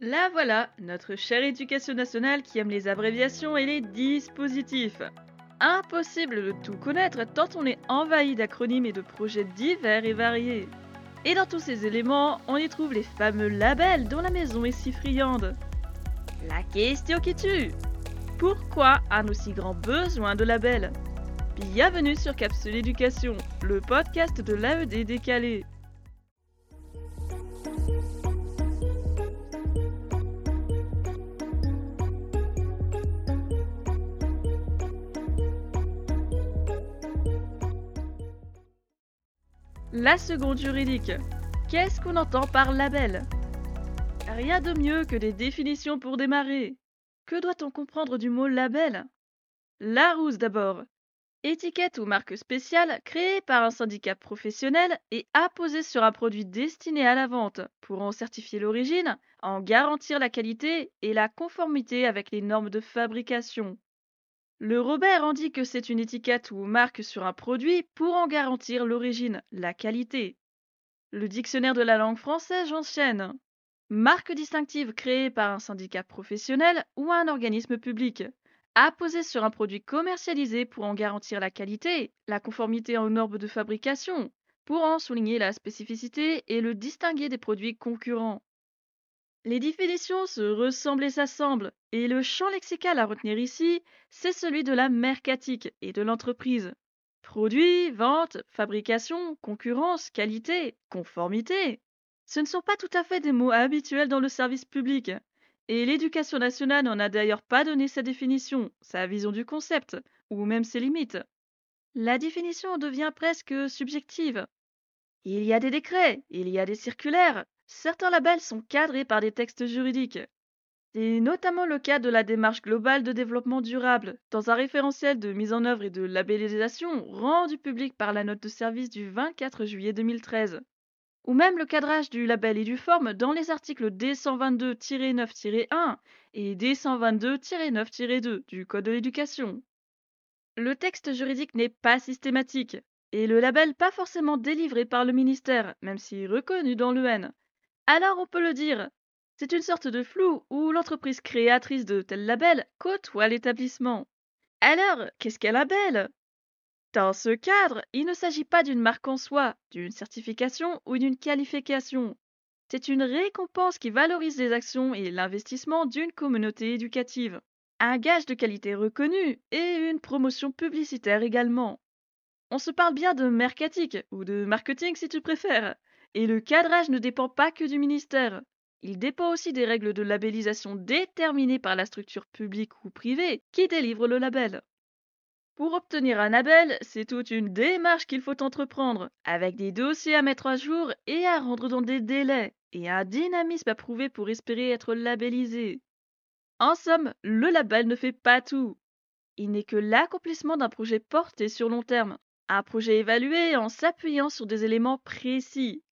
La voilà, notre chère éducation nationale qui aime les abréviations et les dispositifs. Impossible de tout connaître tant on est envahi d'acronymes et de projets divers et variés. Et dans tous ces éléments, on y trouve les fameux labels dont la maison est si friande. La question qui tue Pourquoi un aussi grand besoin de labels? Bienvenue sur Capsule Éducation, le podcast de l'AED décalé. La seconde juridique. Qu'est-ce qu'on entend par label? Rien de mieux que des définitions pour démarrer. Que doit-on comprendre du mot label? Larousse d'abord. Étiquette ou marque spéciale créée par un syndicat professionnel et apposée sur un produit destiné à la vente pour en certifier l'origine, en garantir la qualité et la conformité avec les normes de fabrication. Le Robert en dit que c'est une étiquette ou marque sur un produit pour en garantir l'origine, la qualité. Le dictionnaire de la langue française enchaîne. Marque distinctive créée par un syndicat professionnel ou un organisme public. Apposée sur un produit commercialisé pour en garantir la qualité, la conformité aux normes de fabrication, pour en souligner la spécificité et le distinguer des produits concurrents. Les définitions se ressemblent et s'assemblent, et le champ lexical à retenir ici, c'est celui de la mercatique et de l'entreprise. Produit, vente, fabrication, concurrence, qualité, conformité. Ce ne sont pas tout à fait des mots habituels dans le service public. Et l'éducation nationale n'en a d'ailleurs pas donné sa définition, sa vision du concept, ou même ses limites. La définition devient presque subjective. Il y a des décrets, il y a des circulaires, certains labels sont cadrés par des textes juridiques. C'est notamment le cas de la démarche globale de développement durable, dans un référentiel de mise en œuvre et de labellisation rendu public par la note de service du 24 juillet 2013. Ou même le cadrage du label et du forme dans les articles D122-9-1 et D122-9-2 du Code de l'éducation. Le texte juridique n'est pas systématique, et le label pas forcément délivré par le ministère, même si reconnu dans l'EN. Alors on peut le dire, c'est une sorte de flou où l'entreprise créatrice de tel label côtoie l'établissement. Alors, qu'est-ce qu'un label Dans ce cadre, il ne s'agit pas d'une marque en soi, d'une certification ou d'une qualification. C'est une récompense qui valorise les actions et l'investissement d'une communauté éducative. Un gage de qualité reconnu et une promotion publicitaire également. On se parle bien de mercatique, ou de marketing si tu préfères. Et le cadrage ne dépend pas que du ministère. Il dépend aussi des règles de labellisation déterminées par la structure publique ou privée qui délivre le label. Pour obtenir un label, c'est toute une démarche qu'il faut entreprendre, avec des dossiers à mettre à jour et à rendre dans des délais, et un dynamisme à prouver pour espérer être labellisé. En somme, le label ne fait pas tout. Il n'est que l'accomplissement d'un projet porté sur long terme, un projet évalué en s'appuyant sur des éléments précis.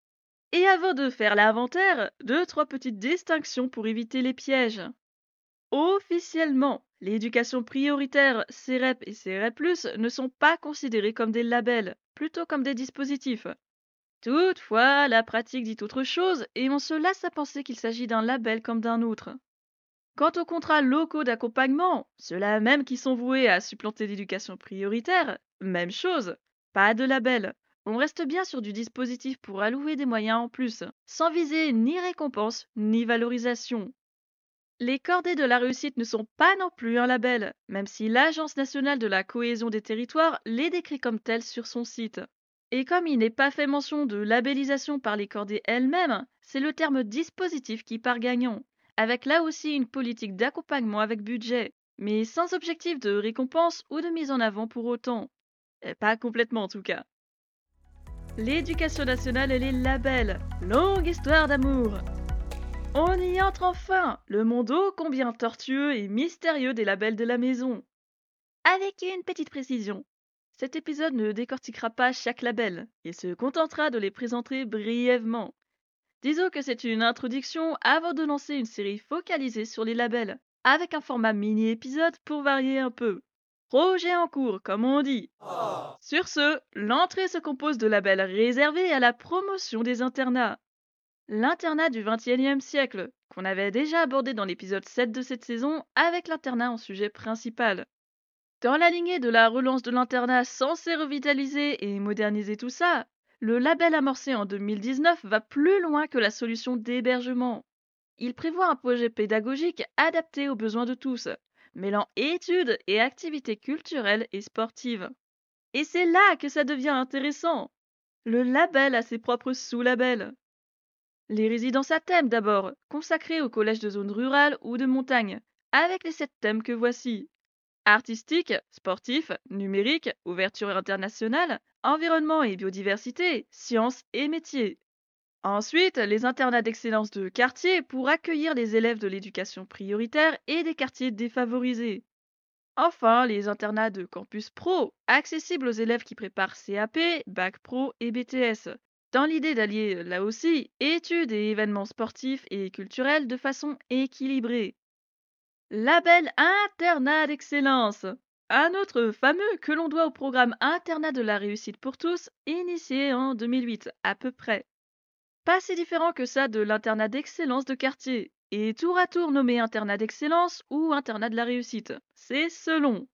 Et avant de faire l'inventaire, deux, trois petites distinctions pour éviter les pièges. Officiellement, l'éducation prioritaire CEREP et CEREP+, ne sont pas considérés comme des labels, plutôt comme des dispositifs. Toutefois, la pratique dit autre chose et on se lasse à penser qu'il s'agit d'un label comme d'un autre. Quant aux contrats locaux d'accompagnement, ceux-là même qui sont voués à supplanter l'éducation prioritaire, même chose, pas de label. On reste bien sur du dispositif pour allouer des moyens en plus, sans viser ni récompense ni valorisation. Les cordées de la réussite ne sont pas non plus un label, même si l'Agence nationale de la cohésion des territoires les décrit comme tels sur son site. Et comme il n'est pas fait mention de labellisation par les cordées elles-mêmes, c'est le terme dispositif qui part gagnant, avec là aussi une politique d'accompagnement avec budget, mais sans objectif de récompense ou de mise en avant pour autant. Pas complètement en tout cas. L'éducation nationale et les labels. Longue histoire d'amour. On y entre enfin, le monde ô combien tortueux et mystérieux des labels de la maison. Avec une petite précision. Cet épisode ne décortiquera pas chaque label, il se contentera de les présenter brièvement. Disons que c'est une introduction avant de lancer une série focalisée sur les labels, avec un format mini-épisode pour varier un peu. Projet en cours, comme on dit. Sur ce, l'entrée se compose de labels réservés à la promotion des internats. L'internat du XXIe siècle, qu'on avait déjà abordé dans l'épisode 7 de cette saison avec l'internat en sujet principal. Dans la lignée de la relance de l'internat censé revitaliser et moderniser tout ça, le label amorcé en 2019 va plus loin que la solution d'hébergement. Il prévoit un projet pédagogique adapté aux besoins de tous, mêlant études et activités culturelles et sportives. Et c'est là que ça devient intéressant. Le label a ses propres sous-labels. Les résidences à thème d'abord, consacrées aux collèges de zones rurales ou de montagne, avec les sept thèmes que voici. Artistique, sportif, numérique, ouverture internationale, environnement et biodiversité, sciences et métiers. Ensuite, les internats d'excellence de quartier pour accueillir les élèves de l'éducation prioritaire et des quartiers défavorisés. Enfin, les internats de campus pro, accessibles aux élèves qui préparent CAP, Bac Pro et BTS, dans l'idée d'allier là aussi études et événements sportifs et culturels de façon équilibrée. Label Internat d'excellence un autre fameux que l'on doit au programme Internat de la réussite pour tous, initié en 2008 à peu près. Pas si différent que ça de l'internat d'excellence de quartier, et tour à tour nommé internat d'excellence ou internat de la réussite. C'est selon.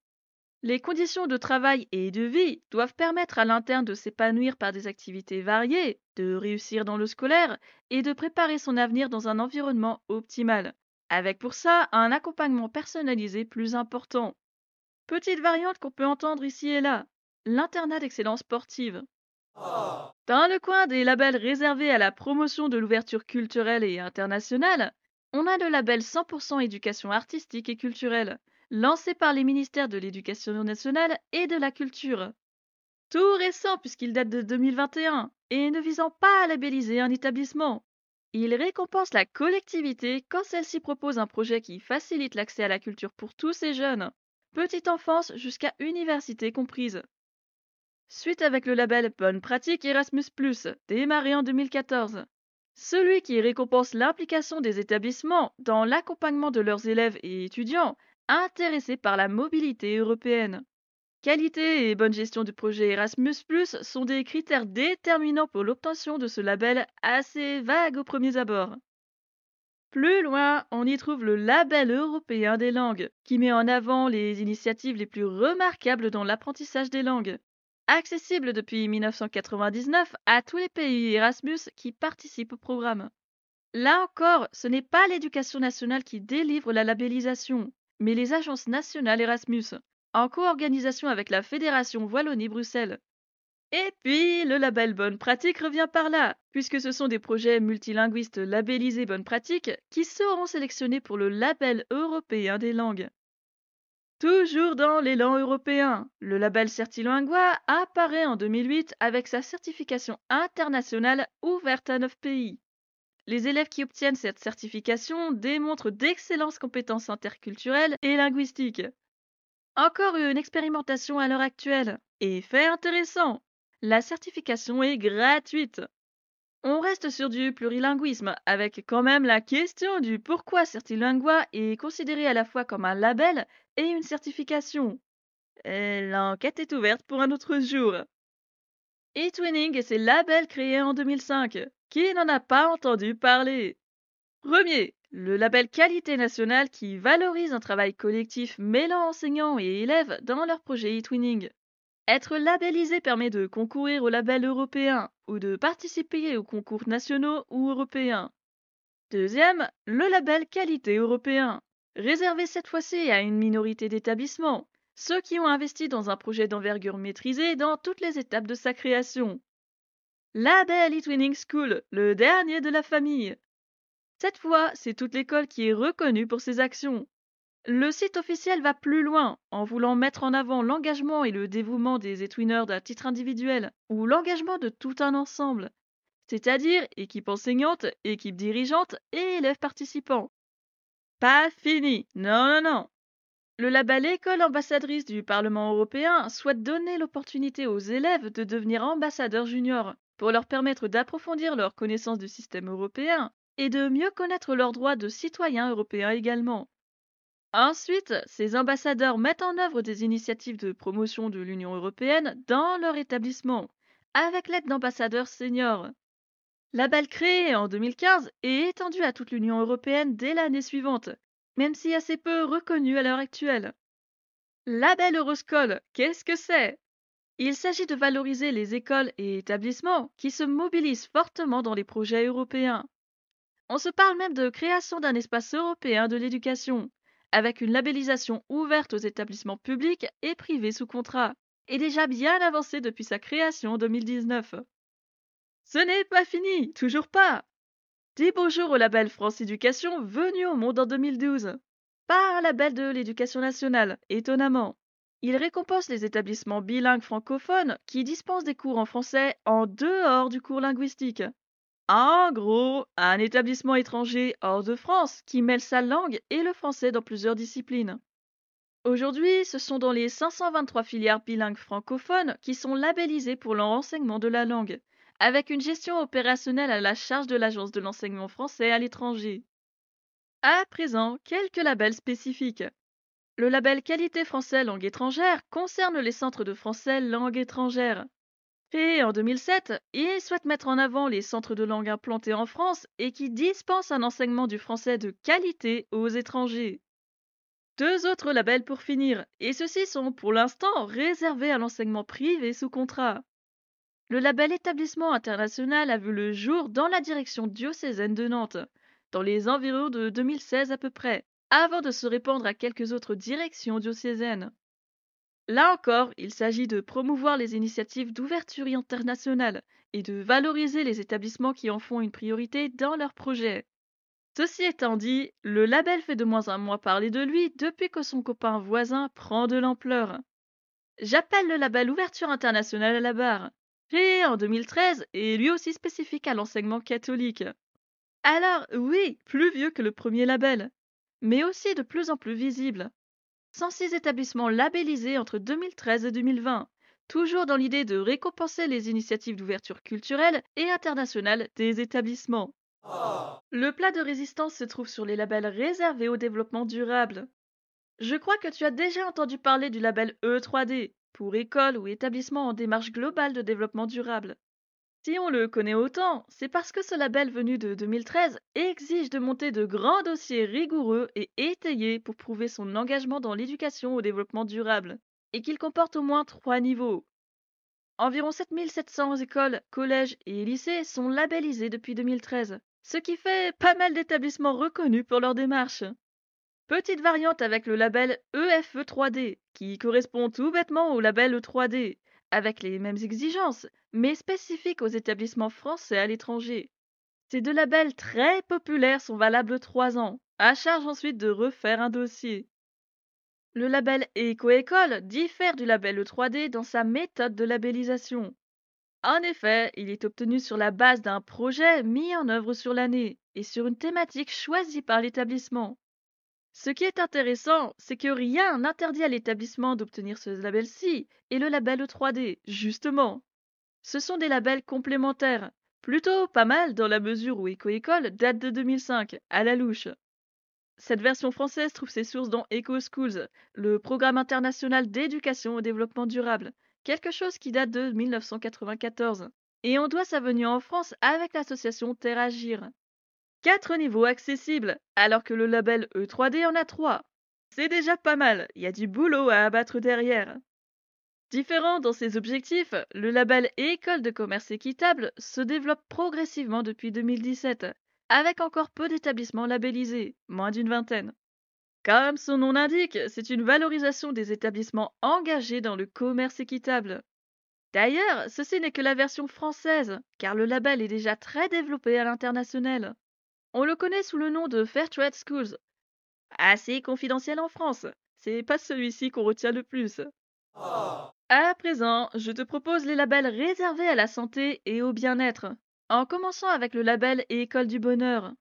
Les conditions de travail et de vie doivent permettre à l'interne de s'épanouir par des activités variées, de réussir dans le scolaire et de préparer son avenir dans un environnement optimal, avec pour ça un accompagnement personnalisé plus important. Petite variante qu'on peut entendre ici et là, l'internat d'excellence sportive. Dans le coin des labels réservés à la promotion de l'ouverture culturelle et internationale, on a le label 100% éducation artistique et culturelle, lancé par les ministères de l'Éducation nationale et de la Culture. Tout récent puisqu'il date de 2021 et ne visant pas à labelliser un établissement. Il récompense la collectivité quand celle-ci propose un projet qui facilite l'accès à la culture pour tous ces jeunes, petite enfance jusqu'à université comprise. Suite avec le label Bonne Pratique Erasmus, démarré en 2014. Celui qui récompense l'implication des établissements dans l'accompagnement de leurs élèves et étudiants intéressés par la mobilité européenne. Qualité et bonne gestion du projet Erasmus sont des critères déterminants pour l'obtention de ce label assez vague au premier abord. Plus loin, on y trouve le label européen des langues, qui met en avant les initiatives les plus remarquables dans l'apprentissage des langues accessible depuis 1999 à tous les pays Erasmus qui participent au programme. Là encore, ce n'est pas l'éducation nationale qui délivre la labellisation, mais les agences nationales Erasmus, en co-organisation avec la Fédération Wallonie-Bruxelles. Et puis, le label Bonne Pratique revient par là, puisque ce sont des projets multilinguistes labellisés Bonne Pratique qui seront sélectionnés pour le label européen des langues. Toujours dans l'élan européen, le label Certilingua apparaît en 2008 avec sa certification internationale ouverte à 9 pays. Les élèves qui obtiennent cette certification démontrent d'excellentes compétences interculturelles et linguistiques. Encore une expérimentation à l'heure actuelle. Et fait intéressant, la certification est gratuite. On reste sur du plurilinguisme, avec quand même la question du pourquoi Certilingua est considéré à la fois comme un label et une certification. L'enquête est ouverte pour un autre jour. eTwinning et ses labels créés en 2005. Qui n'en a pas entendu parler? Premier, le label qualité nationale qui valorise un travail collectif mêlant enseignants et élèves dans leur projet eTwinning. Être labellisé permet de concourir au label européen ou de participer aux concours nationaux ou européens. Deuxième, le label qualité européen, réservé cette fois-ci à une minorité d'établissements, ceux qui ont investi dans un projet d'envergure maîtrisé dans toutes les étapes de sa création. Label eTwinning School, le dernier de la famille. Cette fois, c'est toute l'école qui est reconnue pour ses actions, le site officiel va plus loin en voulant mettre en avant l'engagement et le dévouement des étwineurs d'un titre individuel ou l'engagement de tout un ensemble, c'est-à-dire équipe enseignante, équipe dirigeante et élèves participants. Pas fini, non, non, non. Le label École ambassadrice du Parlement européen souhaite donner l'opportunité aux élèves de devenir ambassadeurs juniors pour leur permettre d'approfondir leur connaissance du système européen et de mieux connaître leurs droits de citoyens européens également. Ensuite, ces ambassadeurs mettent en œuvre des initiatives de promotion de l'Union européenne dans leur établissement, avec l'aide d'ambassadeurs seniors. Label créé en 2015 et étendu à toute l'Union européenne dès l'année suivante, même si assez peu reconnu à l'heure actuelle. Label Euroscol, qu'est-ce que c'est? Il s'agit de valoriser les écoles et établissements qui se mobilisent fortement dans les projets européens. On se parle même de création d'un espace européen de l'éducation, avec une labellisation ouverte aux établissements publics et privés sous contrat, et déjà bien avancée depuis sa création en 2019. Ce n'est pas fini, toujours pas. Dis bonjour au label France Éducation venu au monde en 2012. Pas un label de l'éducation nationale, étonnamment. Il récompense les établissements bilingues francophones qui dispensent des cours en français en dehors du cours linguistique. En gros, un établissement étranger hors de France qui mêle sa langue et le français dans plusieurs disciplines. Aujourd'hui, ce sont dans les 523 filières bilingues francophones qui sont labellisées pour leur enseignement de la langue, avec une gestion opérationnelle à la charge de l'Agence de l'enseignement français à l'étranger. À présent, quelques labels spécifiques. Le label Qualité français langue étrangère concerne les centres de français langue étrangère. Créé en 2007, il souhaite mettre en avant les centres de langue implantés en France et qui dispensent un enseignement du français de qualité aux étrangers. Deux autres labels pour finir, et ceux-ci sont pour l'instant réservés à l'enseignement privé sous contrat. Le label établissement international a vu le jour dans la direction diocésaine de Nantes, dans les environs de 2016 à peu près, avant de se répandre à quelques autres directions diocésaines. Là encore, il s'agit de promouvoir les initiatives d'ouverture internationale et de valoriser les établissements qui en font une priorité dans leurs projets. Ceci étant dit, le label fait de moins en moins parler de lui depuis que son copain voisin prend de l'ampleur. J'appelle le label Ouverture internationale à la barre, créé en 2013 et lui aussi spécifique à l'enseignement catholique. Alors oui, plus vieux que le premier label, mais aussi de plus en plus visible. 106 établissements labellisés entre 2013 et 2020, toujours dans l'idée de récompenser les initiatives d'ouverture culturelle et internationale des établissements. Le plat de résistance se trouve sur les labels réservés au développement durable. Je crois que tu as déjà entendu parler du label E3D, pour école ou établissement en démarche globale de développement durable. Si on le connaît autant, c'est parce que ce label venu de 2013 exige de monter de grands dossiers rigoureux et étayés pour prouver son engagement dans l'éducation au développement durable, et qu'il comporte au moins trois niveaux. Environ 7700 écoles, collèges et lycées sont labellisés depuis 2013, ce qui fait pas mal d'établissements reconnus pour leur démarche. Petite variante avec le label EFE 3D, qui correspond tout bêtement au label 3D, avec les mêmes exigences, mais spécifiques aux établissements français à l'étranger. Ces deux labels très populaires sont valables 3 ans, à charge ensuite de refaire un dossier. Le label Éco-École diffère du label 3D dans sa méthode de labellisation. En effet, il est obtenu sur la base d'un projet mis en œuvre sur l'année et sur une thématique choisie par l'établissement. Ce qui est intéressant, c'est que rien n'interdit à l'établissement d'obtenir ce label-ci et le label e 3D, justement. Ce sont des labels complémentaires, plutôt pas mal dans la mesure où EcoEcole date de 2005, à la louche. Cette version française trouve ses sources dans EcoSchools, le programme international d'éducation au développement durable, quelque chose qui date de 1994. Et on doit sa venue en France avec l'association Terragir, 4 niveaux accessibles, alors que le label E3D en a 3. C'est déjà pas mal, il y a du boulot à abattre derrière. Différent dans ses objectifs, le label École de commerce équitable se développe progressivement depuis 2017, avec encore peu d'établissements labellisés, moins d'une vingtaine. Comme son nom l'indique, c'est une valorisation des établissements engagés dans le commerce équitable. D'ailleurs, ceci n'est que la version française, car le label est déjà très développé à l'international. On le connaît sous le nom de Fairtrade Schools. Assez confidentiel en France. C'est pas celui-ci qu'on retient le plus. À présent, je te propose les labels réservés à la santé et au bien-être, en commençant avec le label École du Bonheur.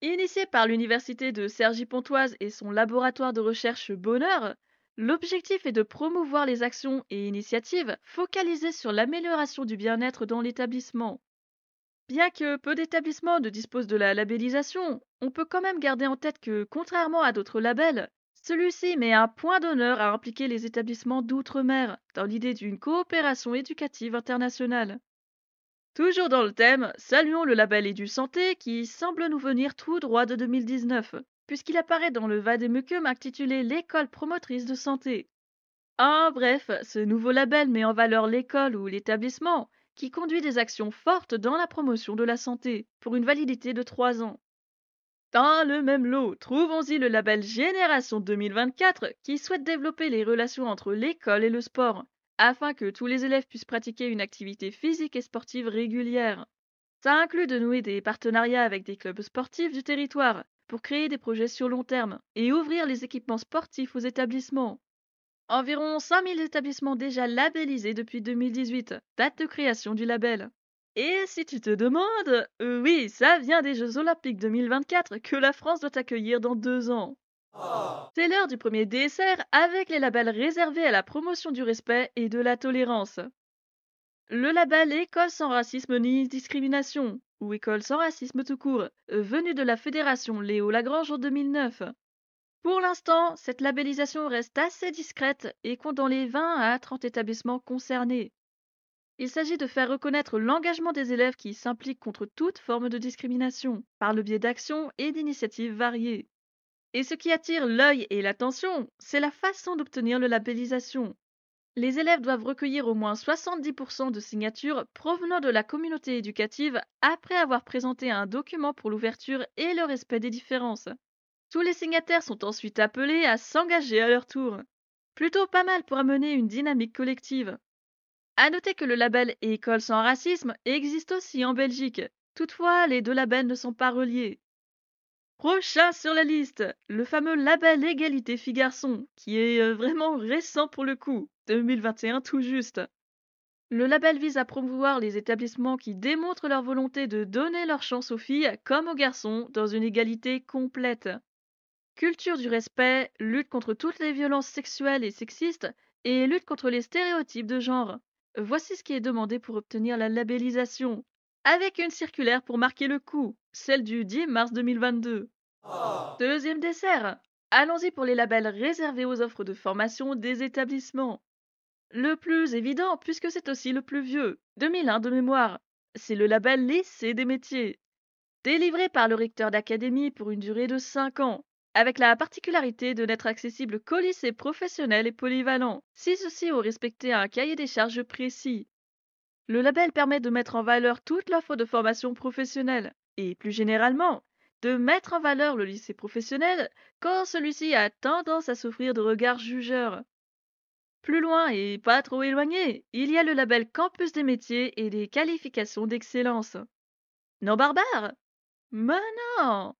Initié par l'Université de Cergy-Pontoise et son laboratoire de recherche Bonheur, l'objectif est de promouvoir les actions et initiatives focalisées sur l'amélioration du bien-être dans l'établissement. Bien que peu d'établissements ne disposent de la labellisation, on peut quand même garder en tête que, contrairement à d'autres labels, celui-ci met un point d'honneur à impliquer les établissements d'outre-mer dans l'idée d'une coopération éducative internationale. Toujours dans le thème, saluons le label Edu Santé qui semble nous venir tout droit de 2019, puisqu'il apparaît dans le Vademecum intitulé L'école promotrice de santé. En bref, ce nouveau label met en valeur l'école ou l'établissement qui conduit des actions fortes dans la promotion de la santé, pour une validité de 3 ans. Dans le même lot, trouvons-y le label Génération 2024 qui souhaite développer les relations entre l'école et le sport, afin que tous les élèves puissent pratiquer une activité physique et sportive régulière. Ça inclut de nouer des partenariats avec des clubs sportifs du territoire pour créer des projets sur long terme et ouvrir les équipements sportifs aux établissements. Environ 5000 établissements déjà labellisés depuis 2018, date de création du label. Et si tu te demandes, euh, oui, ça vient des Jeux Olympiques 2024 que la France doit accueillir dans deux ans. C'est l'heure du premier dessert avec les labels réservés à la promotion du respect et de la tolérance. Le label École sans racisme ni discrimination, ou École sans racisme tout court, venu de la Fédération Léo Lagrange en 2009. Pour l'instant, cette labellisation reste assez discrète et compte dans les 20 à 30 établissements concernés. Il s'agit de faire reconnaître l'engagement des élèves qui s'impliquent contre toute forme de discrimination, par le biais d'actions et d'initiatives variées. Et ce qui attire l'œil et l'attention, c'est la façon d'obtenir la labellisation. Les élèves doivent recueillir au moins 70% de signatures provenant de la communauté éducative après avoir présenté un document pour l'ouverture et le respect des différences. Tous les signataires sont ensuite appelés à s'engager à leur tour. Plutôt pas mal pour amener une dynamique collective. À noter que le label École sans racisme existe aussi en Belgique. Toutefois, les deux labels ne sont pas reliés. Prochain sur la liste, le fameux label Égalité Filles-Garçons, qui est euh, vraiment récent pour le coup, 2021 tout juste. Le label vise à promouvoir les établissements qui démontrent leur volonté de donner leur chance aux filles comme aux garçons dans une égalité complète. Culture du respect, lutte contre toutes les violences sexuelles et sexistes et lutte contre les stéréotypes de genre. Voici ce qui est demandé pour obtenir la labellisation. Avec une circulaire pour marquer le coup, celle du 10 mars 2022. Deuxième dessert. Allons-y pour les labels réservés aux offres de formation des établissements. Le plus évident, puisque c'est aussi le plus vieux, 2001 de mémoire, c'est le label Lycée des métiers. Délivré par le recteur d'académie pour une durée de 5 ans, avec la particularité de n'être accessible qu'aux lycées professionnels et polyvalents, si ceux-ci ont respecté un cahier des charges précis. Le label permet de mettre en valeur toute l'offre de formation professionnelle et, plus généralement, de mettre en valeur le lycée professionnel quand celui-ci a tendance à souffrir de regards jugeurs. Plus loin et pas trop éloigné, il y a le label Campus des métiers et des qualifications d'excellence. Non barbare? Mais non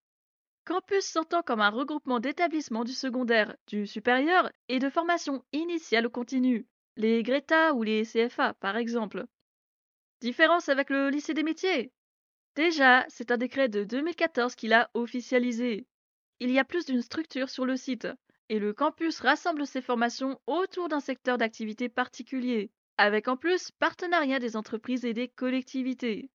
Campus s'entend comme un regroupement d'établissements du secondaire, du supérieur et de formation initiale continue, les Greta ou les CFA par exemple. Différence avec le lycée des métiers? Déjà, c'est un décret de 2014 qui l'a officialisé. Il y a plus d'une structure sur le site, et le campus rassemble ses formations autour d'un secteur d'activité particulier, avec en plus partenariat des entreprises et des collectivités.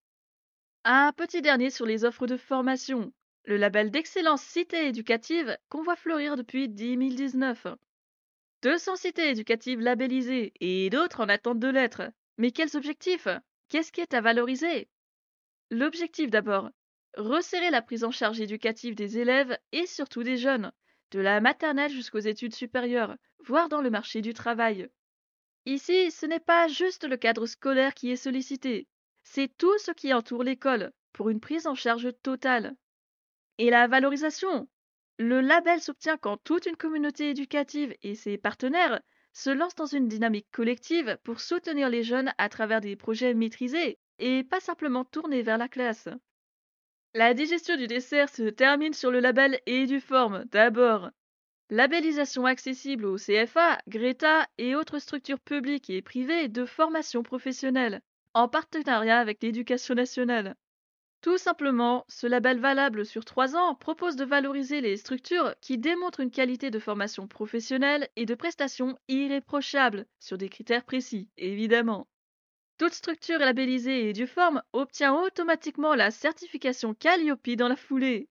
Un petit dernier sur les offres de formation le label d'excellence Cité éducative qu'on voit fleurir depuis 2019. 200 cités éducatives labellisées et d'autres en attente de l'être. Mais quels objectifs? Qu'est-ce qui est à valoriser? L'objectif d'abord, resserrer la prise en charge éducative des élèves et surtout des jeunes, de la maternelle jusqu'aux études supérieures, voire dans le marché du travail. Ici, ce n'est pas juste le cadre scolaire qui est sollicité, c'est tout ce qui entoure l'école, pour une prise en charge totale. Et la valorisation Le label s'obtient quand toute une communauté éducative et ses partenaires se lancent dans une dynamique collective pour soutenir les jeunes à travers des projets maîtrisés et pas simplement tournés vers la classe. La digestion du dessert se termine sur le label Eduform d'abord. Labellisation accessible au CFA, Greta et autres structures publiques et privées de formation professionnelle, en partenariat avec l'éducation nationale. Tout simplement, ce label valable sur trois ans propose de valoriser les structures qui démontrent une qualité de formation professionnelle et de prestations irréprochables, sur des critères précis, évidemment. Toute structure labellisée et du forme obtient automatiquement la certification Calliope dans la foulée.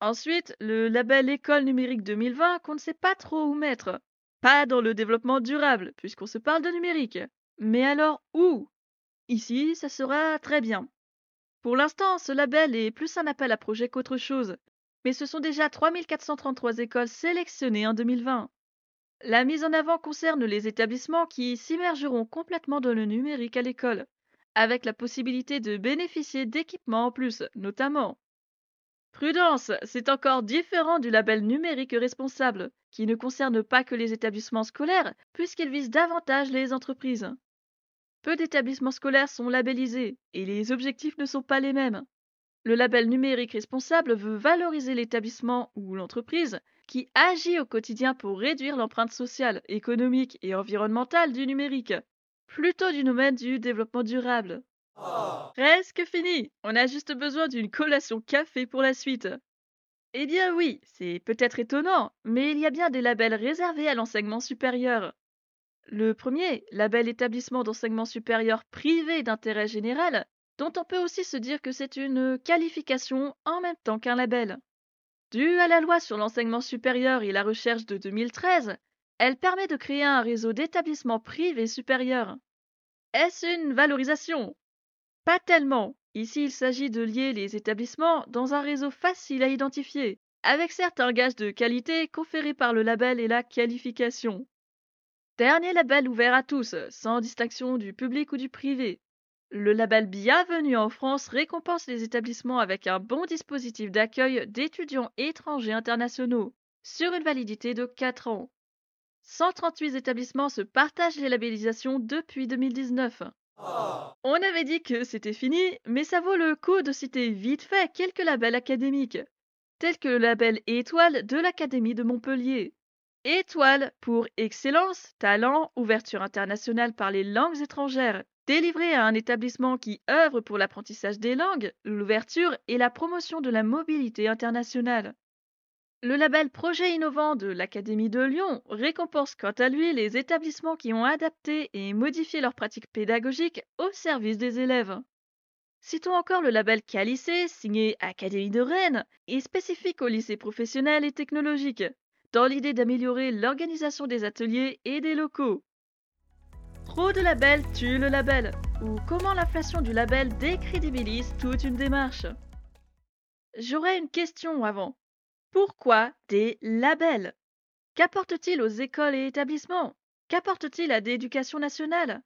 Ensuite, le label École numérique 2020 qu'on ne sait pas trop où mettre. Pas dans le développement durable, puisqu'on se parle de numérique. Mais alors où? Ici, ça sera très bien. Pour l'instant, ce label est plus un appel à projet qu'autre chose, mais ce sont déjà 3433 écoles sélectionnées en 2020. La mise en avant concerne les établissements qui s'immergeront complètement dans le numérique à l'école, avec la possibilité de bénéficier d'équipements en plus, notamment. Prudence, c'est encore différent du label numérique responsable, qui ne concerne pas que les établissements scolaires, puisqu'il vise davantage les entreprises. Peu d'établissements scolaires sont labellisés, et les objectifs ne sont pas les mêmes. Le label numérique responsable veut valoriser l'établissement ou l'entreprise qui agit au quotidien pour réduire l'empreinte sociale, économique et environnementale du numérique, plutôt du domaine du développement durable. Presque fini. On a juste besoin d'une collation café pour la suite. Eh bien oui, c'est peut-être étonnant, mais il y a bien des labels réservés à l'enseignement supérieur. Le premier, label établissement d'enseignement supérieur privé d'intérêt général, dont on peut aussi se dire que c'est une qualification en même temps qu'un label. Due à la loi sur l'enseignement supérieur et la recherche de 2013, elle permet de créer un réseau d'établissements privés supérieurs. Est-ce une valorisation? Pas tellement. Ici, il s'agit de lier les établissements dans un réseau facile à identifier, avec certains gages de qualité conférés par le label et la qualification. Dernier label ouvert à tous, sans distinction du public ou du privé. Le label Bienvenue en France récompense les établissements avec un bon dispositif d'accueil d'étudiants étrangers internationaux, sur une validité de 4 ans. 138 établissements se partagent les labellisations depuis 2019. On avait dit que c'était fini, mais ça vaut le coup de citer vite fait quelques labels académiques, tels que le label Étoile de l'Académie de Montpellier. Étoile pour excellence, talent, ouverture internationale par les langues étrangères, délivré à un établissement qui œuvre pour l'apprentissage des langues, l'ouverture et la promotion de la mobilité internationale. Le label Projet innovant de l'Académie de Lyon récompense quant à lui les établissements qui ont adapté et modifié leurs pratiques pédagogiques au service des élèves. Citons encore le label Calicé, signé Académie de Rennes, et spécifique aux lycées professionnels et technologiques, dans l'idée d'améliorer l'organisation des ateliers et des locaux. Trop de labels tue le label, ou comment l'inflation du label décrédibilise toute une démarche? J'aurais une question avant. Pourquoi des labels? Qu'apporte-t-il aux écoles et établissements? Qu'apporte-t-il à l'éducation nationale?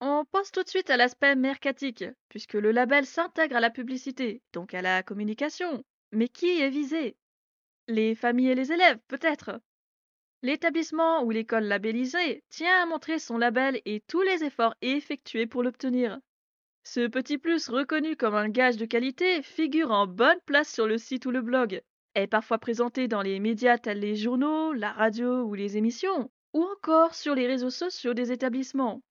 On pense tout de suite à l'aspect mercatique, puisque le label s'intègre à la publicité, donc à la communication. Mais qui est visé? Les familles et les élèves, peut-être L'établissement ou l'école labellisée tient à montrer son label et tous les efforts effectués pour l'obtenir. Ce petit plus reconnu comme un gage de qualité figure en bonne place sur le site ou le blog, est parfois présenté dans les médias tels les journaux, la radio ou les émissions, ou encore sur les réseaux sociaux des établissements.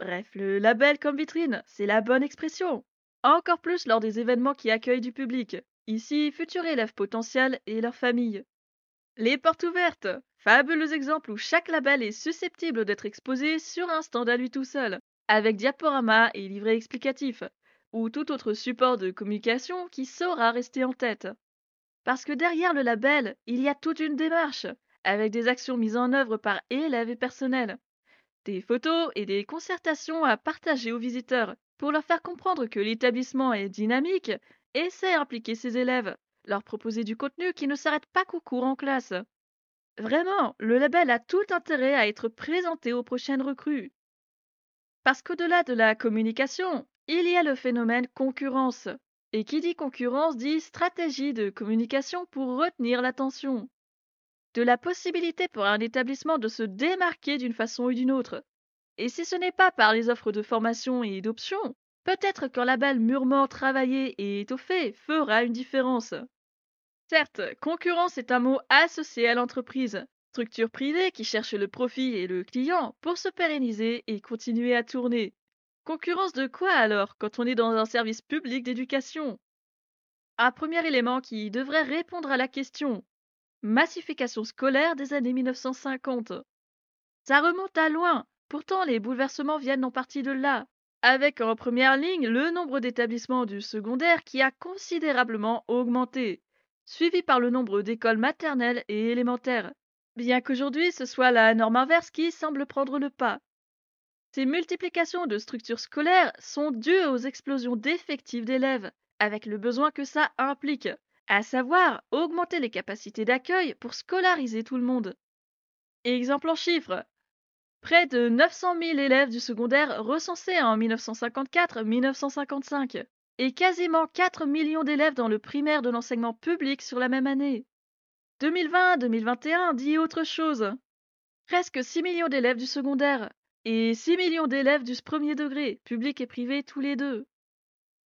Bref, le label comme vitrine, c'est la bonne expression. Encore plus lors des événements qui accueillent du public, ici futurs élèves potentiels et leurs familles. Les portes ouvertes, fabuleux exemple où chaque label est susceptible d'être exposé sur un stand à lui tout seul, avec diaporama et livret explicatif, ou tout autre support de communication qui saura rester en tête. Parce que derrière le label, il y a toute une démarche, avec des actions mises en œuvre par élèves et personnel. Des photos et des concertations à partager aux visiteurs pour leur faire comprendre que l'établissement est dynamique et sait impliquer ses élèves, leur proposer du contenu qui ne s'arrête pas qu'au cours en classe. Vraiment, le label a tout intérêt à être présenté aux prochaines recrues. Parce qu'au-delà de la communication, il y a le phénomène concurrence. Et qui dit concurrence dit stratégie de communication pour retenir l'attention. De la possibilité pour un établissement de se démarquer d'une façon ou d'une autre. Et si ce n'est pas par les offres de formation et d'options, peut-être qu'un label mûrement travaillé et étoffé fera une différence. Certes, concurrence est un mot associé à l'entreprise, structure privée qui cherche le profit et le client pour se pérenniser et continuer à tourner. Concurrence de quoi alors quand on est dans un service public d'éducation? Un premier élément qui devrait répondre à la question. Massification scolaire des années 1950. Ça remonte à loin, pourtant les bouleversements viennent en partie de là, avec en première ligne le nombre d'établissements du secondaire qui a considérablement augmenté, suivi par le nombre d'écoles maternelles et élémentaires, bien qu'aujourd'hui ce soit la norme inverse qui semble prendre le pas. Ces multiplications de structures scolaires sont dues aux explosions d'effectifs d'élèves, avec le besoin que ça implique, à savoir augmenter les capacités d'accueil pour scolariser tout le monde. Exemple en chiffres. Près de 900 000 élèves du secondaire recensés en 1954-1955 et quasiment 4 millions d'élèves dans le primaire de l'enseignement public sur la même année. 2020-2021 dit autre chose. Presque 6 millions d'élèves du secondaire et 6 millions d'élèves du premier degré, public et privé tous les deux.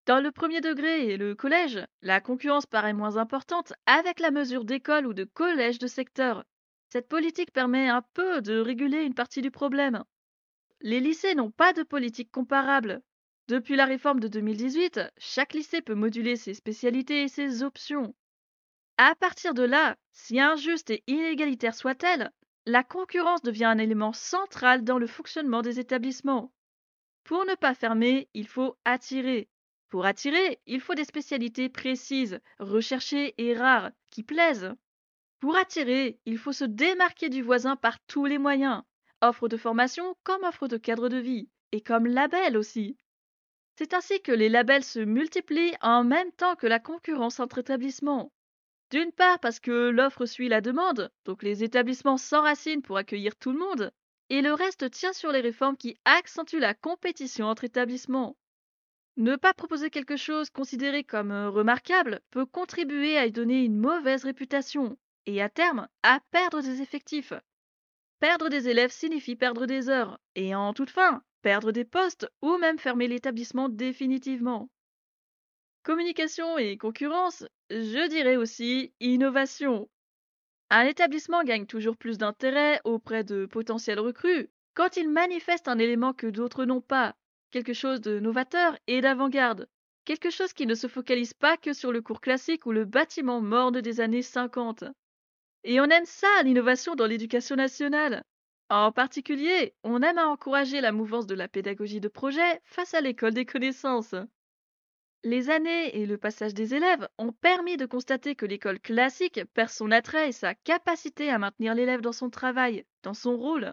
Dans le premier degré et le collège, la concurrence paraît moins importante avec la mesure d'école ou de collège de secteur. Cette politique permet un peu de réguler une partie du problème. Les lycées n'ont pas de politique comparable. Depuis la réforme de 2018, chaque lycée peut moduler ses spécialités et ses options. À partir de là, si injuste et inégalitaire soit-elle, la concurrence devient un élément central dans le fonctionnement des établissements. Pour ne pas fermer, il faut attirer. Pour attirer, il faut des spécialités précises, recherchées et rares, qui plaisent. Pour attirer, il faut se démarquer du voisin par tous les moyens, offre de formation comme offre de cadre de vie, et comme label aussi. C'est ainsi que les labels se multiplient en même temps que la concurrence entre établissements. D'une part parce que l'offre suit la demande, donc les établissements s'enracinent pour accueillir tout le monde, et le reste tient sur les réformes qui accentuent la compétition entre établissements. Ne pas proposer quelque chose considéré comme euh, remarquable peut contribuer à y donner une mauvaise réputation, et à terme à perdre des effectifs. Perdre des élèves signifie perdre des heures, et en toute fin, perdre des postes ou même fermer l'établissement définitivement. Communication et concurrence, je dirais aussi innovation. Un établissement gagne toujours plus d'intérêt auprès de potentiels recrues quand il manifeste un élément que d'autres n'ont pas, quelque chose de novateur et d'avant-garde, quelque chose qui ne se focalise pas que sur le cours classique ou le bâtiment morne des années 50. Et on aime ça, l'innovation dans l'éducation nationale. En particulier, on aime à encourager la mouvance de la pédagogie de projet face à l'école des connaissances. Les années et le passage des élèves ont permis de constater que l'école classique perd son attrait et sa capacité à maintenir l'élève dans son travail, dans son rôle.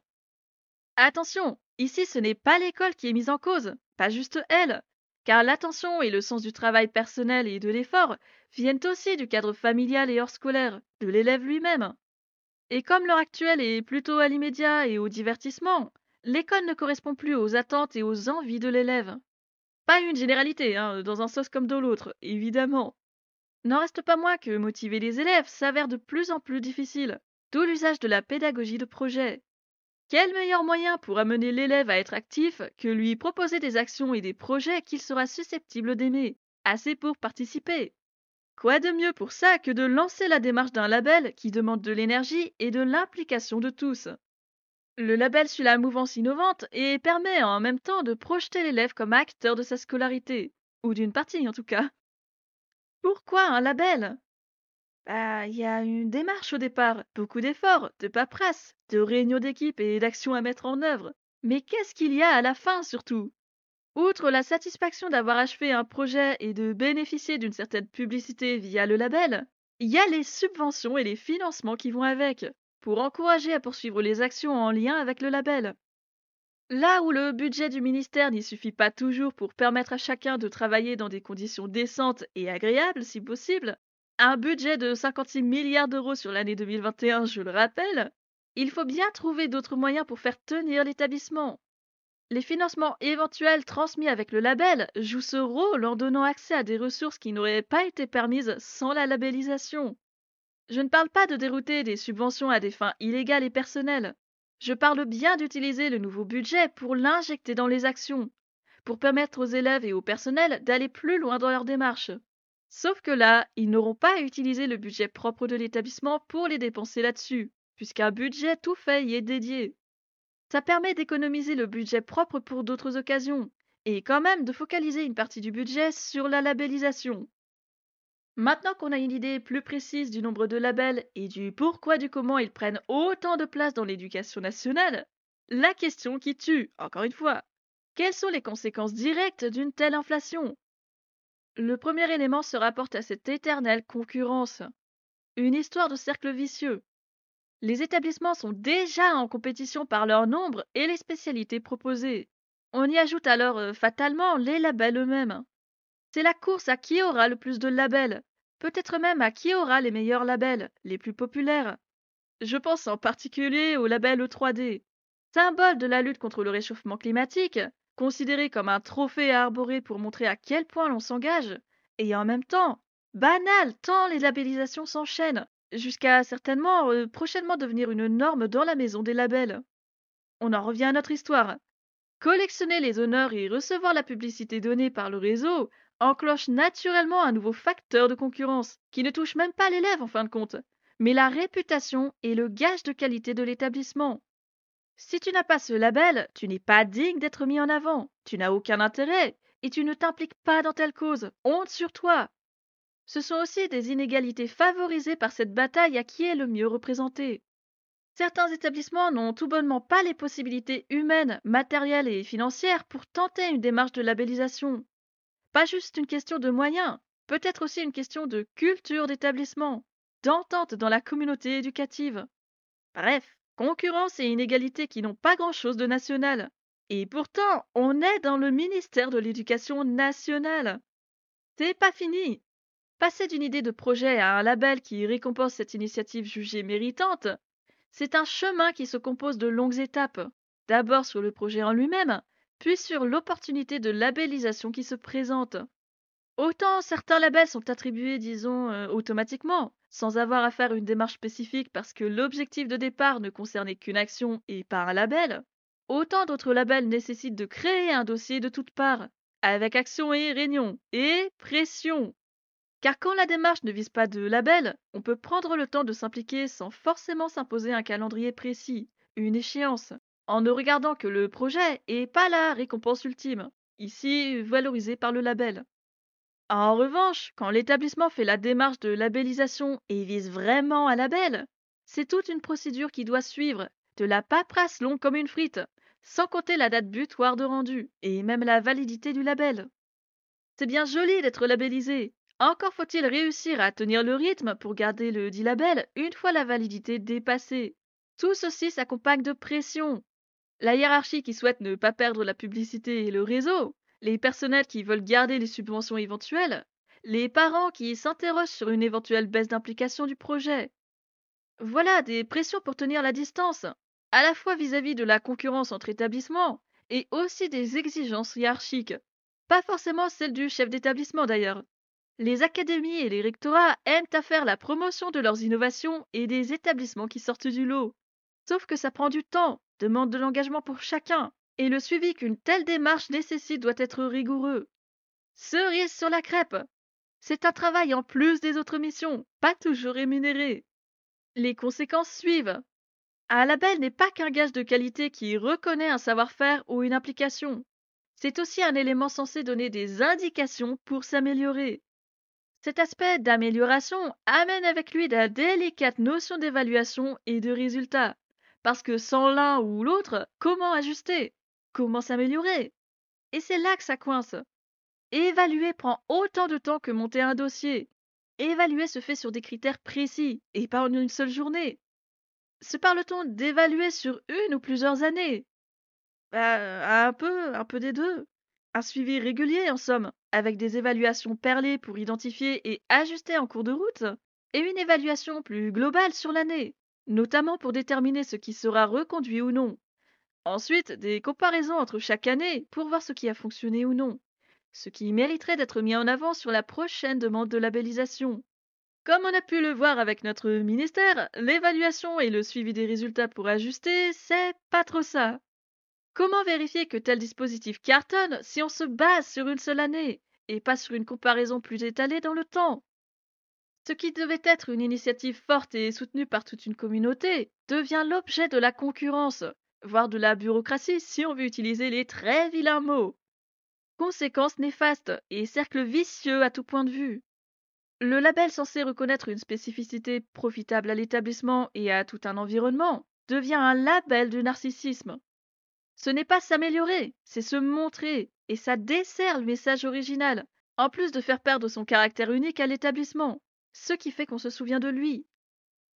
Attention, ici ce n'est pas l'école qui est mise en cause, pas juste elle, car l'attention et le sens du travail personnel et de l'effort viennent aussi du cadre familial et hors scolaire, de l'élève lui-même. Et comme l'heure actuelle est plutôt à l'immédiat et au divertissement, l'école ne correspond plus aux attentes et aux envies de l'élève. Pas une généralité, hein, dans un sens comme dans l'autre, évidemment. N'en reste pas moins que motiver les élèves s'avère de plus en plus difficile, d'où l'usage de la pédagogie de projet. Quel meilleur moyen pour amener l'élève à être actif que lui proposer des actions et des projets qu'il sera susceptible d'aimer, assez pour participer. Quoi de mieux pour ça que de lancer la démarche d'un label qui demande de l'énergie et de l'implication de tous? Le label suit la mouvance innovante et permet en même temps de projeter l'élève comme acteur de sa scolarité, ou d'une partie en tout cas. Pourquoi un label? Bah, il y a une démarche au départ, beaucoup d'efforts, de paperasse, de réunions d'équipe et d'actions à mettre en œuvre. Mais qu'est-ce qu'il y a à la fin surtout? Outre la satisfaction d'avoir achevé un projet et de bénéficier d'une certaine publicité via le label, il y a les subventions et les financements qui vont avec pour encourager à poursuivre les actions en lien avec le label. Là où le budget du ministère n'y suffit pas toujours pour permettre à chacun de travailler dans des conditions décentes et agréables si possible, un budget de 56 milliards d'euros sur l'année 2021, je le rappelle, il faut bien trouver d'autres moyens pour faire tenir l'établissement. Les financements éventuels transmis avec le label jouent ce rôle en donnant accès à des ressources qui n'auraient pas été permises sans la labellisation. Je ne parle pas de dérouter des subventions à des fins illégales et personnelles. Je parle bien d'utiliser le nouveau budget pour l'injecter dans les actions, pour permettre aux élèves et au personnel d'aller plus loin dans leur démarche. Sauf que là, ils n'auront pas à utiliser le budget propre de l'établissement pour les dépenser là-dessus, puisqu'un budget tout fait y est dédié. Ça permet d'économiser le budget propre pour d'autres occasions, et quand même de focaliser une partie du budget sur la labellisation. Maintenant qu'on a une idée plus précise du nombre de labels et du pourquoi du comment ils prennent autant de place dans l'éducation nationale, la question qui tue, encore une fois, quelles sont les conséquences directes d'une telle inflation? Le premier élément se rapporte à cette éternelle concurrence. Une histoire de cercle vicieux. Les établissements sont déjà en compétition par leur nombre et les spécialités proposées. On y ajoute alors euh, fatalement les labels eux-mêmes. C'est la course à qui aura le plus de labels, peut-être même à qui aura les meilleurs labels, les plus populaires. Je pense en particulier au label E3D, symbole de la lutte contre le réchauffement climatique, considéré comme un trophée à arborer pour montrer à quel point l'on s'engage, et en même temps banal tant les labellisations s'enchaînent, jusqu'à certainement euh, prochainement devenir une norme dans la maison des labels. On en revient à notre histoire. Collectionner les honneurs et recevoir la publicité donnée par le réseau enclenche naturellement un nouveau facteur de concurrence qui ne touche même pas l'élève en fin de compte, mais la réputation et le gage de qualité de l'établissement. Si tu n'as pas ce label, tu n'es pas digne d'être mis en avant, tu n'as aucun intérêt et tu ne t'impliques pas dans telle cause. Honte sur toi. Ce sont aussi des inégalités favorisées par cette bataille à qui est le mieux représenté. Certains établissements n'ont tout bonnement pas les possibilités humaines, matérielles et financières pour tenter une démarche de labellisation. Pas juste une question de moyens, peut-être aussi une question de culture d'établissement, d'entente dans la communauté éducative. Bref, concurrence et inégalité qui n'ont pas grand-chose de national. Et pourtant, on est dans le ministère de l'Éducation nationale. C'est pas fini. Passer d'une idée de projet à un label qui récompense cette initiative jugée méritante, c'est un chemin qui se compose de longues étapes, d'abord sur le projet en lui-même, puis sur l'opportunité de labellisation qui se présente. Autant certains labels sont attribués, disons, euh, automatiquement, sans avoir à faire une démarche spécifique parce que l'objectif de départ ne concernait qu'une action et pas un label, autant d'autres labels nécessitent de créer un dossier de toutes parts, avec action et réunion, et pression. Car quand la démarche ne vise pas de label, on peut prendre le temps de s'impliquer sans forcément s'imposer un calendrier précis, une échéance, en ne regardant que le projet et pas la récompense ultime, ici valorisée par le label. En revanche, quand l'établissement fait la démarche de labellisation et vise vraiment un label, c'est toute une procédure qui doit suivre, de la paperasse longue comme une frite, sans compter la date butoir de rendu et même la validité du label. C'est bien joli d'être labellisé, encore faut-il réussir à tenir le rythme pour garder le dit label une fois la validité dépassée. Tout ceci s'accompagne de pression. La hiérarchie qui souhaite ne pas perdre la publicité et le réseau, les personnels qui veulent garder les subventions éventuelles, les parents qui s'interrogent sur une éventuelle baisse d'implication du projet. Voilà des pressions pour tenir la distance, à la fois vis-à-vis -vis de la concurrence entre établissements et aussi des exigences hiérarchiques. Pas forcément celles du chef d'établissement d'ailleurs, les académies et les rectorats aiment à faire la promotion de leurs innovations et des établissements qui sortent du lot. Sauf que ça prend du temps, demande de l'engagement pour chacun, et le suivi qu'une telle démarche nécessite doit être rigoureux. Cerise sur la crêpe C'est un travail en plus des autres missions, pas toujours rémunéré. Les conséquences suivent. Un label n'est pas qu'un gage de qualité qui reconnaît un savoir-faire ou une implication. C'est aussi un élément censé donner des indications pour s'améliorer. Cet aspect d'amélioration amène avec lui la délicate notion d'évaluation et de résultat. Parce que sans l'un ou l'autre, comment ajuster? Comment s'améliorer Et c'est là que ça coince. Évaluer prend autant de temps que monter un dossier. Évaluer se fait sur des critères précis et pas en une seule journée. Se parle-t-on d'évaluer sur une ou plusieurs années? Bah, Un peu, un peu des deux. Un suivi régulier, en somme, avec des évaluations perlées pour identifier et ajuster en cours de route, et une évaluation plus globale sur l'année, notamment pour déterminer ce qui sera reconduit ou non. Ensuite, des comparaisons entre chaque année pour voir ce qui a fonctionné ou non, ce qui mériterait d'être mis en avant sur la prochaine demande de labellisation. Comme on a pu le voir avec notre ministère, l'évaluation et le suivi des résultats pour ajuster, c'est pas trop ça. Comment vérifier que tel dispositif cartonne si on se base sur une seule année et pas sur une comparaison plus étalée dans le temps? Ce qui devait être une initiative forte et soutenue par toute une communauté devient l'objet de la concurrence, voire de la bureaucratie si on veut utiliser les très vilains mots. Conséquences néfastes et cercle vicieux à tout point de vue. Le label censé reconnaître une spécificité profitable à l'établissement et à tout un environnement devient un label du narcissisme. Ce n'est pas s'améliorer, c'est se montrer, et ça dessert le message original, en plus de faire perdre son caractère unique à l'établissement, ce qui fait qu'on se souvient de lui.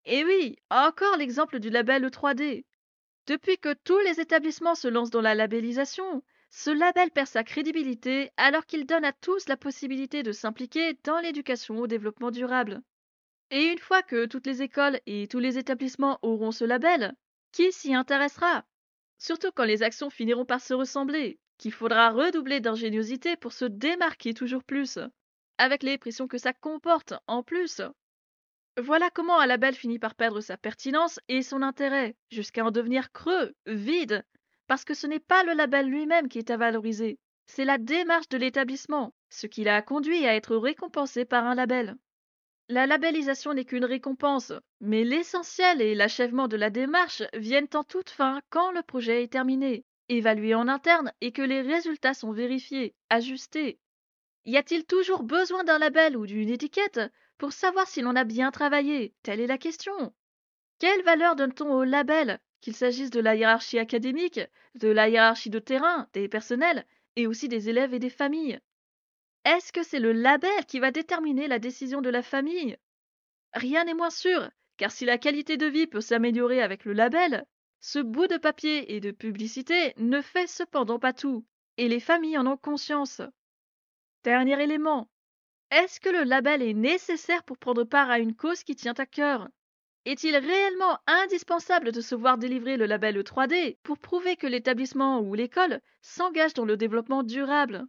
Et oui, encore l'exemple du label 3D. Depuis que tous les établissements se lancent dans la labellisation, ce label perd sa crédibilité alors qu'il donne à tous la possibilité de s'impliquer dans l'éducation au développement durable. Et une fois que toutes les écoles et tous les établissements auront ce label, qui s'y intéressera? Surtout quand les actions finiront par se ressembler, qu'il faudra redoubler d'ingéniosité pour se démarquer toujours plus, avec les pressions que ça comporte en plus. Voilà comment un label finit par perdre sa pertinence et son intérêt, jusqu'à en devenir creux, vide, parce que ce n'est pas le label lui-même qui est à valoriser, c'est la démarche de l'établissement, ce qui l'a conduit à être récompensé par un label. La labellisation n'est qu'une récompense, mais l'essentiel et l'achèvement de la démarche viennent en toute fin quand le projet est terminé, évalué en interne et que les résultats sont vérifiés, ajustés. Y a-t-il toujours besoin d'un label ou d'une étiquette? Pour savoir si l'on a bien travaillé Telle est la question. Quelle valeur donne-t-on au label, qu'il s'agisse de la hiérarchie académique, de la hiérarchie de terrain, des personnels, et aussi des élèves et des familles? Est-ce que c'est le label qui va déterminer la décision de la famille? Rien n'est moins sûr, car si la qualité de vie peut s'améliorer avec le label, ce bout de papier et de publicité ne fait cependant pas tout, et les familles en ont conscience. Dernier élément, est-ce que le label est nécessaire pour prendre part à une cause qui tient à cœur? Est-il réellement indispensable de se voir délivrer le label 3D pour prouver que l'établissement ou l'école s'engage dans le développement durable?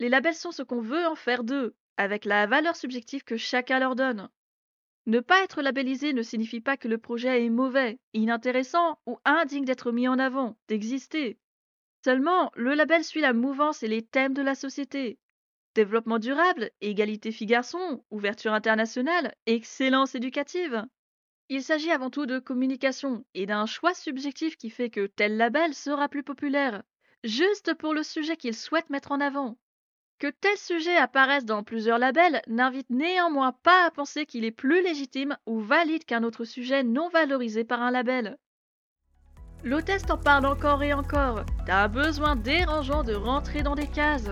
Les labels sont ce qu'on veut en faire d'eux, avec la valeur subjective que chacun leur donne. Ne pas être labellisé ne signifie pas que le projet est mauvais, inintéressant ou indigne d'être mis en avant, d'exister. Seulement, le label suit la mouvance et les thèmes de la société, développement durable, égalité filles-garçons, ouverture internationale, excellence éducative. Il s'agit avant tout de communication et d'un choix subjectif qui fait que tel label sera plus populaire, juste pour le sujet qu'il souhaite mettre en avant. Que tel sujet apparaisse dans plusieurs labels n'invite néanmoins pas à penser qu'il est plus légitime ou valide qu'un autre sujet non valorisé par un label. L'hôtesse t'en parle encore et encore. T'as besoin dérangeant de rentrer dans des cases.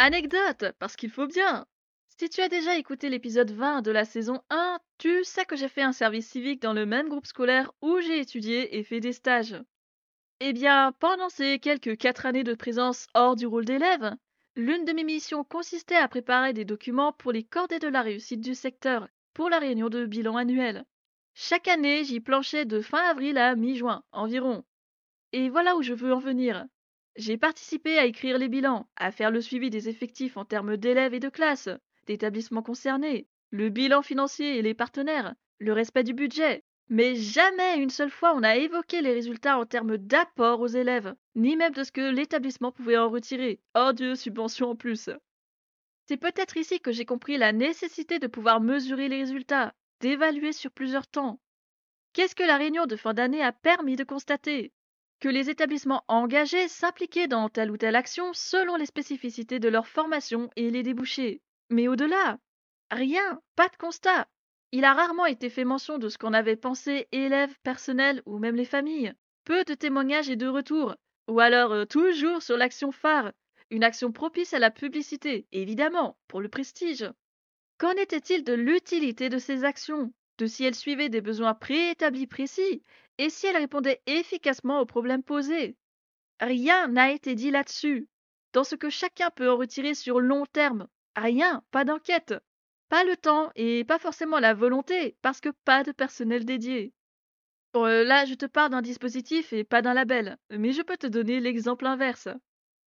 Anecdote, parce qu'il faut bien. Si tu as déjà écouté l'épisode 20 de la saison 1, tu sais que j'ai fait un service civique dans le même groupe scolaire où j'ai étudié et fait des stages. Eh bien, pendant ces quelques quatre années de présence hors du rôle d'élève, l'une de mes missions consistait à préparer des documents pour les cordées de la réussite du secteur, pour la réunion de bilan annuel. Chaque année, j'y planchais de fin avril à mi-juin environ. Et voilà où je veux en venir. J'ai participé à écrire les bilans, à faire le suivi des effectifs en termes d'élèves et de classes, d'établissements concernés, le bilan financier et les partenaires, le respect du budget. Mais jamais une seule fois on n'a évoqué les résultats en termes d'apport aux élèves, ni même de ce que l'établissement pouvait en retirer. Oh Dieu, subvention en plus. C'est peut-être ici que j'ai compris la nécessité de pouvoir mesurer les résultats, d'évaluer sur plusieurs temps. Qu'est-ce que la réunion de fin d'année a permis de constater? Que les établissements engagés s'impliquaient dans telle ou telle action selon les spécificités de leur formation et les débouchés. Mais au-delà, rien, pas de constat. Il a rarement été fait mention de ce qu'en avaient pensé élèves, personnel ou même les familles. Peu de témoignages et de retours, ou alors euh, toujours sur l'action phare, une action propice à la publicité, évidemment, pour le prestige. Qu'en était-il de l'utilité de ces actions, de si elles suivaient des besoins préétablis précis et si elle répondait efficacement aux problèmes posés. Rien n'a été dit là-dessus. Dans ce que chacun peut en retirer sur long terme. Rien, pas d'enquête. Pas le temps et pas forcément la volonté, parce que pas de personnel dédié. Euh, là, je te parle d'un dispositif et pas d'un label, mais je peux te donner l'exemple inverse.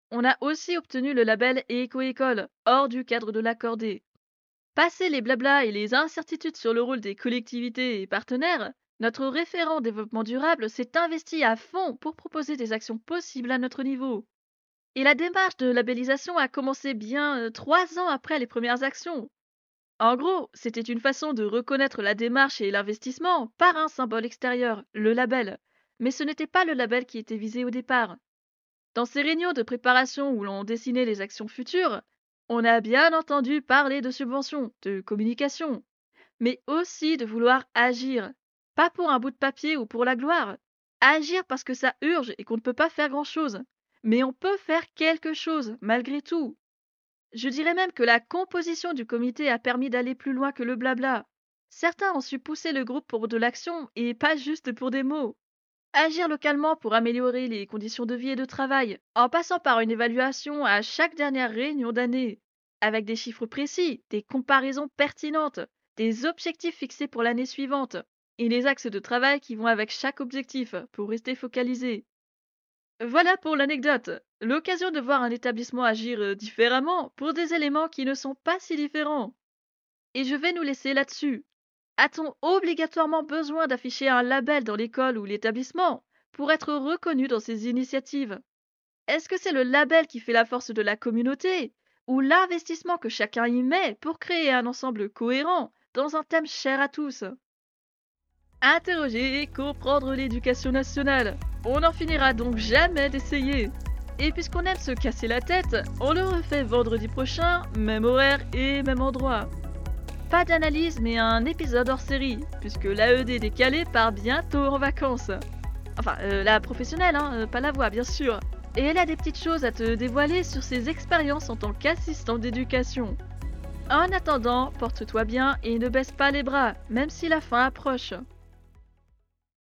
On a aussi obtenu le label Éco-École, hors du cadre de l'accordé. Passer les blablas et les incertitudes sur le rôle des collectivités et partenaires, notre référent développement durable s'est investi à fond pour proposer des actions possibles à notre niveau. Et la démarche de labellisation a commencé bien euh, trois ans après les premières actions. En gros, c'était une façon de reconnaître la démarche et l'investissement par un symbole extérieur, le label. Mais ce n'était pas le label qui était visé au départ. Dans ces réunions de préparation où l'on dessinait les actions futures, on a bien entendu parler de subventions, de communication, mais aussi de vouloir agir, pas pour un bout de papier ou pour la gloire. Agir parce que ça urge et qu'on ne peut pas faire grand-chose. Mais on peut faire quelque chose, malgré tout. Je dirais même que la composition du comité a permis d'aller plus loin que le blabla. Certains ont su pousser le groupe pour de l'action et pas juste pour des mots. Agir localement pour améliorer les conditions de vie et de travail, en passant par une évaluation à chaque dernière réunion d'année, avec des chiffres précis, des comparaisons pertinentes, des objectifs fixés pour l'année suivante, et les axes de travail qui vont avec chaque objectif pour rester focalisé. Voilà pour l'anecdote, l'occasion de voir un établissement agir euh, différemment pour des éléments qui ne sont pas si différents. Et je vais nous laisser là-dessus. A-t-on obligatoirement besoin d'afficher un label dans l'école ou l'établissement pour être reconnu dans ces initiatives? Est-ce que c'est le label qui fait la force de la communauté ou l'investissement que chacun y met pour créer un ensemble cohérent dans un thème cher à tous? Interroger et comprendre l'éducation nationale. On n'en finira donc jamais d'essayer. Et puisqu'on aime se casser la tête, on le refait vendredi prochain, même horaire et même endroit. Pas d'analyse mais un épisode hors série, puisque l'AED décalé part bientôt en vacances. Enfin, euh, la professionnelle, hein, euh, pas la voix bien sûr. Et elle a des petites choses à te dévoiler sur ses expériences en tant qu'assistante d'éducation. En attendant, porte-toi bien et ne baisse pas les bras, même si la fin approche.